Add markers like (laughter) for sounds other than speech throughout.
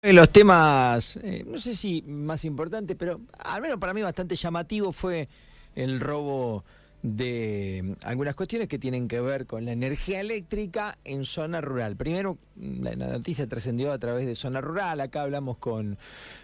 Los temas, eh, no sé si más importantes, pero al menos para mí bastante llamativo fue el robo de mm, algunas cuestiones que tienen que ver con la energía eléctrica en zona rural. Primero, mm, la, noticia trascendió a través de zona rural. Acá hablamos con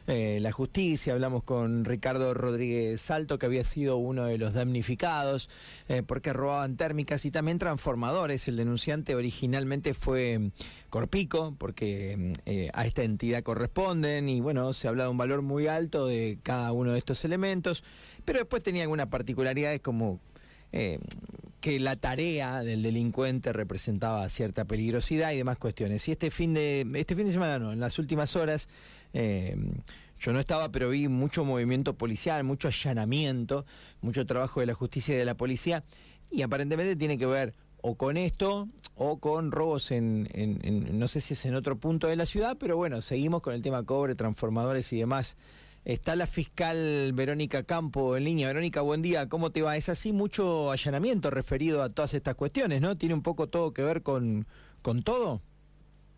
eh, la justicia, hablamos con Ricardo Rodríguez Salto, que había sido uno de los damnificados, eh, porque robaban térmicas y también transformadores. El denunciante originalmente fue mm, Corpico, porque eh, a esta entidad corresponden, y bueno, se habla de un valor muy alto de cada uno de estos elementos, pero después tenía algunas particularidades como eh, que la tarea del delincuente representaba cierta peligrosidad y demás cuestiones. Y este fin de, este fin de semana no, en las últimas horas, eh, yo no estaba, pero vi mucho movimiento policial, mucho allanamiento, mucho trabajo de la justicia y de la policía, y aparentemente tiene que ver o con esto o con robos en, no sé si es en otro punto de la ciudad, pero bueno, seguimos con el tema cobre, transformadores y demás Está la fiscal Verónica Campo en línea. Verónica, buen día. ¿Cómo te va? Es así mucho allanamiento referido a todas estas cuestiones, ¿no? ¿Tiene un poco todo que ver con, con todo?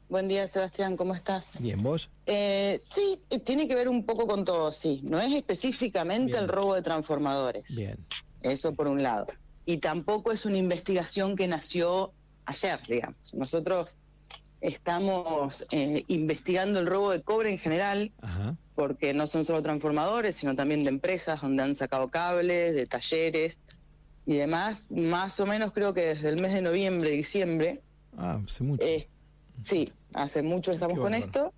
Buen día, Sebastián, ¿cómo estás? Bien, ¿vos? Eh, sí, tiene que ver un poco con todo, sí. No es específicamente el robo de transformadores. Bien. Eso por un lado. Y tampoco es una investigación que nació ayer, digamos. Nosotros estamos eh, investigando el robo de cobre en general. Ajá porque no son solo transformadores, sino también de empresas donde han sacado cables, de talleres y demás. Más o menos creo que desde el mes de noviembre, diciembre. Ah, hace mucho. Eh, sí, hace mucho estamos con esto,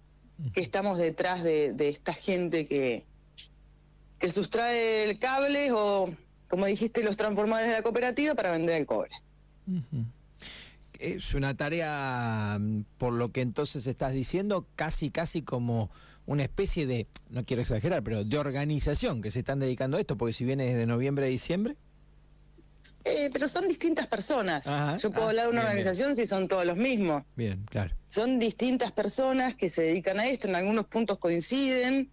que estamos detrás de, esta gente que, que sustrae el cable o, como dijiste, los transformadores de la cooperativa para vender el cobre. Es una tarea, mm, por lo que entonces estás diciendo, casi, casi como una especie de, no quiero exagerar, pero de organización que se están dedicando a esto, porque si viene desde noviembre a diciembre. Eh, pero son distintas personas. Yo puedo ah, hablar de una organización si son todos los mismos. Bien, claro. Son distintas personas que se dedican a esto, en algunos puntos coinciden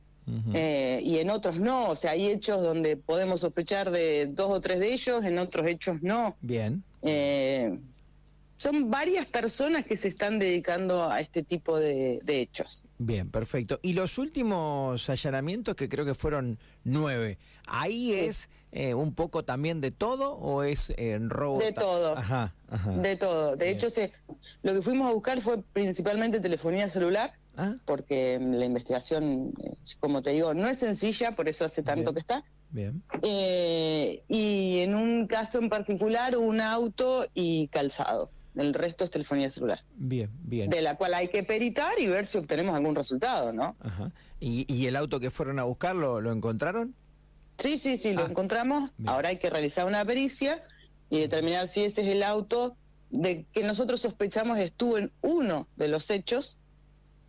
eh, y en otros no. O sea, hay hechos donde podemos sospechar de dos o tres de ellos, en otros hechos no. Bien. Eh, son varias personas que se están dedicando a este tipo de, hechos. Bien, perfecto. Y los últimos allanamientos, que creo que fueron nueve, ¿ahí es eh, un poco también de todo o es en robo? De todo. Ajá, ajá. De todo. De hecho, se, lo que fuimos a buscar fue principalmente telefonía celular. ¿Ah? Porque la investigación, eh, como te digo, no es sencilla, por eso hace tanto que está. Bien. Eh, y en un caso en particular, un auto y calzado. El resto es telefonía celular. Bien, bien. De la cual hay que peritar y ver si obtenemos algún resultado, ¿no? Ajá. ¿Y, el auto que fueron a buscar lo, encontraron? Sí, sí, sí, lo ah, encontramos. Ahora hay que realizar una pericia y determinar si ese es el auto de que nosotros sospechamos estuvo en uno de los hechos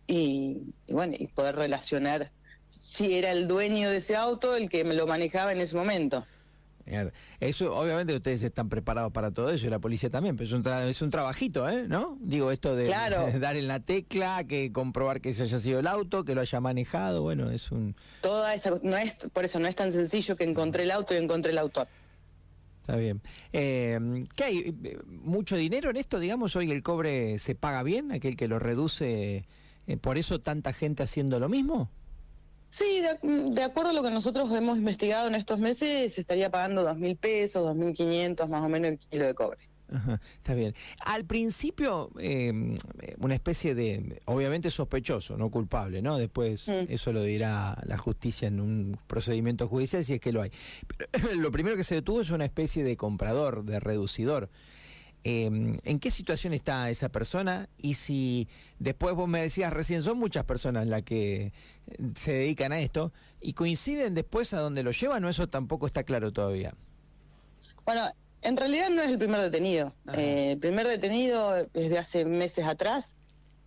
y, y bueno, y poder relacionar si era el dueño de ese auto el que me lo manejaba en ese momento. Eso, obviamente, ustedes están preparados para todo eso y la policía también, pero es un, es un trabajito, ¿eh? ¿No? Digo, esto de, (laughs) dar en la tecla, que comprobar que ese haya sido el auto, que lo haya manejado, bueno, es un. Toda esa. No es, por eso no es tan sencillo que encontré el auto y encontré el autor. Está bien. Eh, ¿Qué hay? ¿Mucho dinero en esto? Digamos, hoy el cobre se paga bien, aquel que lo reduce, eh, por eso tanta gente haciendo lo mismo. Sí, de, acuerdo a lo que nosotros hemos investigado en estos meses, se estaría pagando dos mil pesos, dos mil quinientos más o menos el kilo de cobre. está bien. Al principio, em, una especie de, obviamente sospechoso, no culpable, ¿no? Después mm. eso lo dirá la justicia en un procedimiento judicial si es que lo hay. Pero, (clears throat) lo primero que se detuvo es una especie de comprador, de reducidor. Em, ¿En qué situación está esa persona? Y si después vos me decías recién, son muchas personas las que se dedican a esto y coinciden después a dónde lo llevan o eso tampoco está claro todavía. Bueno, en realidad no es el primer detenido. Eh, el primer detenido es de hace meses atrás,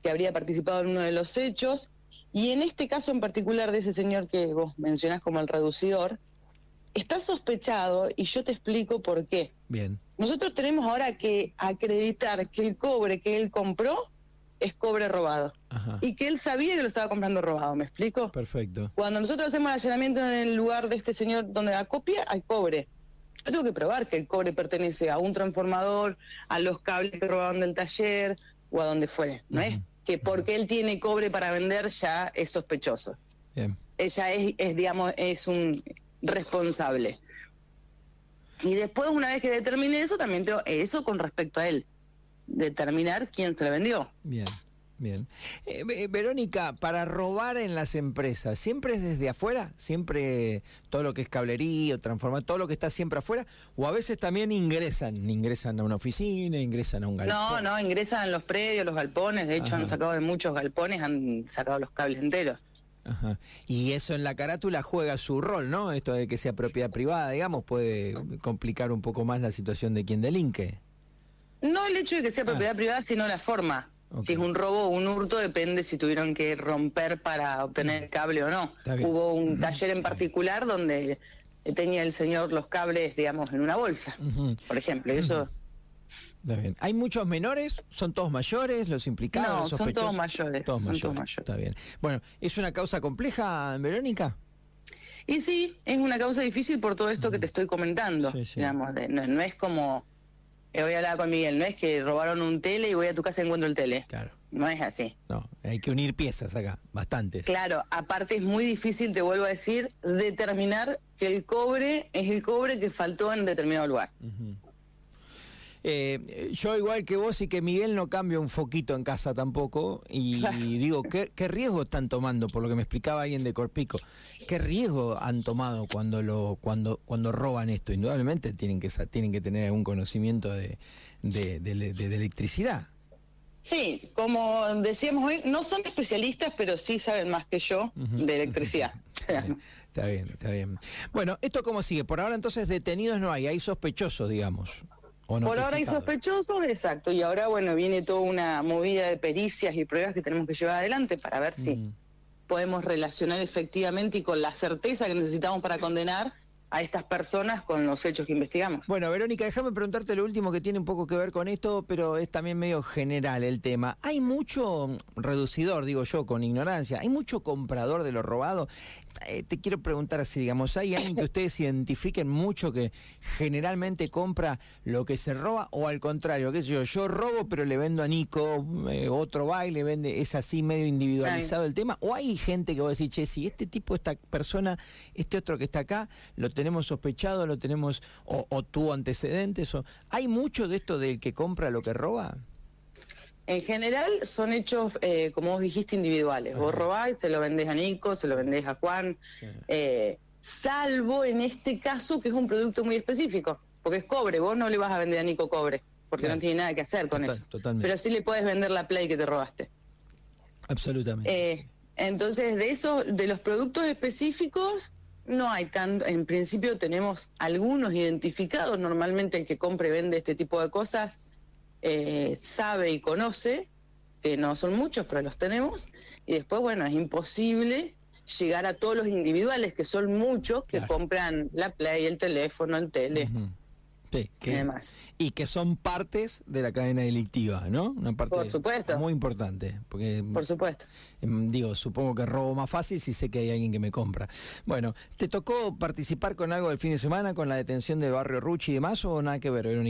que habría participado en uno de los hechos. Y en este caso en particular de ese señor que vos mencionás como el reducidor, está sospechado y yo te explico por qué. Bien. Nosotros tenemos ahora que acreditar que el cobre que él compró es cobre robado. Y que él sabía que lo estaba comprando robado, ¿me explico? Perfecto. Cuando nosotros hacemos el allanamiento en el lugar de este señor donde la copia, hay cobre. Yo tengo que probar que el cobre pertenece a un transformador, a los cables que robaron del taller o a donde fuere. No es que porque él tiene cobre para vender ya es sospechoso. Ella es, es, digamos, es un responsable. Y después, una vez que determine eso, también tengo eso con respecto a él. Determinar quién se le vendió. Bien. Bien. Eh, Verónica, para robar en las empresas, ¿siempre es desde afuera? ¿Siempre todo lo que es cablería, transformar, todo lo que está siempre afuera? ¿O a veces también ingresan? ¿Ingresan a una oficina, ingresan a un galpón? No, no, ingresan los predios, los galpones. De hecho, han sacado de muchos galpones, han sacado los cables enteros. Ajá. Y eso en la carátula juega su rol, ¿no? Esto de que sea propiedad privada, digamos, puede complicar un poco más la situación de quien delinque. No el hecho de que sea ah. propiedad privada, sino la forma. Si es un robo o un hurto, depende si tuvieron que romper para obtener el cable o no. Hubo un taller en particular donde tenía el señor los cables, digamos, en una bolsa, por ejemplo. Y eso. ¿Hay muchos menores? ¿Son todos mayores los implicados? No, son todos mayores. Todos mayores. Está bien. Bueno, ¿es una causa compleja, Verónica? Y sí, es una causa difícil por todo esto que te estoy comentando. Digamos, no es como eh, voy a hablar con Miguel, no es que robaron un tele y voy a tu casa y encuentro el tele. Claro. No es así. No, hay que unir piezas acá, bastantes. Claro, aparte es muy difícil, te vuelvo a decir, determinar que el cobre es el cobre que faltó en determinado lugar. Eh, yo igual que vos y que Miguel no cambio un foquito en casa tampoco y, digo, ¿qué, riesgo están tomando? Por lo que me explicaba alguien de Corpico, ¿qué riesgo han tomado cuando lo cuando cuando roban esto? Indudablemente tienen que tienen que tener algún conocimiento de, de, electricidad. Sí, como decíamos hoy, no son especialistas, pero sí saben más que yo de electricidad. (laughs) está bien, está bien. Bueno, ¿esto cómo sigue? Por ahora entonces detenidos no hay, hay sospechosos, digamos. Por ahora hay sospechosos, exacto, y ahora bueno, viene toda una movida de pericias y pruebas que tenemos que llevar adelante para ver si mm. podemos relacionar efectivamente y con la certeza que necesitamos para condenar a estas personas con los hechos que investigamos. Bueno, Verónica, déjame preguntarte lo último que tiene un poco que ver con esto, pero es también medio general el tema. Hay mucho reducidor, digo yo, con ignorancia, hay mucho comprador de lo robado. Eh, te quiero preguntar si, digamos, ¿hay alguien que ustedes identifiquen mucho que generalmente compra lo que se roba o al contrario, qué sé yo, yo robo pero le vendo a Nico, eh, otro va y le vende, es así medio individualizado el tema? ¿O hay gente que va a decir, che, si este tipo, esta persona, este otro que está acá, lo tenemos sospechado, lo tenemos, o, tuvo antecedentes, o hay mucho de esto del que compra lo que roba. En general son hechos, eh, como vos dijiste, individuales. Vos robás, se lo vendés a Nico, se lo vendés a Juan, eh, salvo en este caso que es un producto muy específico, porque es cobre, vos no le vas a vender a Nico cobre, porque no tiene nada que hacer con eso. Pero sí le puedes vender la Play que te robaste. Absolutamente. Eh, entonces, de eso, de los productos específicos, no hay tanto, en principio tenemos algunos identificados, normalmente el que compre y vende este tipo de cosas eh, sabe y conoce, que no son muchos, pero los tenemos, y después, bueno, es imposible llegar a todos los individuales, que son muchos, que compran la Play, el teléfono, el tele. Sí, que y que son partes de la cadena delictiva, ¿no? Una parte Por supuesto. muy importante. Porque, Por supuesto. Em, digo, supongo que robo más fácil si sé que hay alguien que me compra. Bueno, ¿te tocó participar con algo del fin de semana, con la detención de Barrio Ruchi y demás, o nada que ver, Verónica?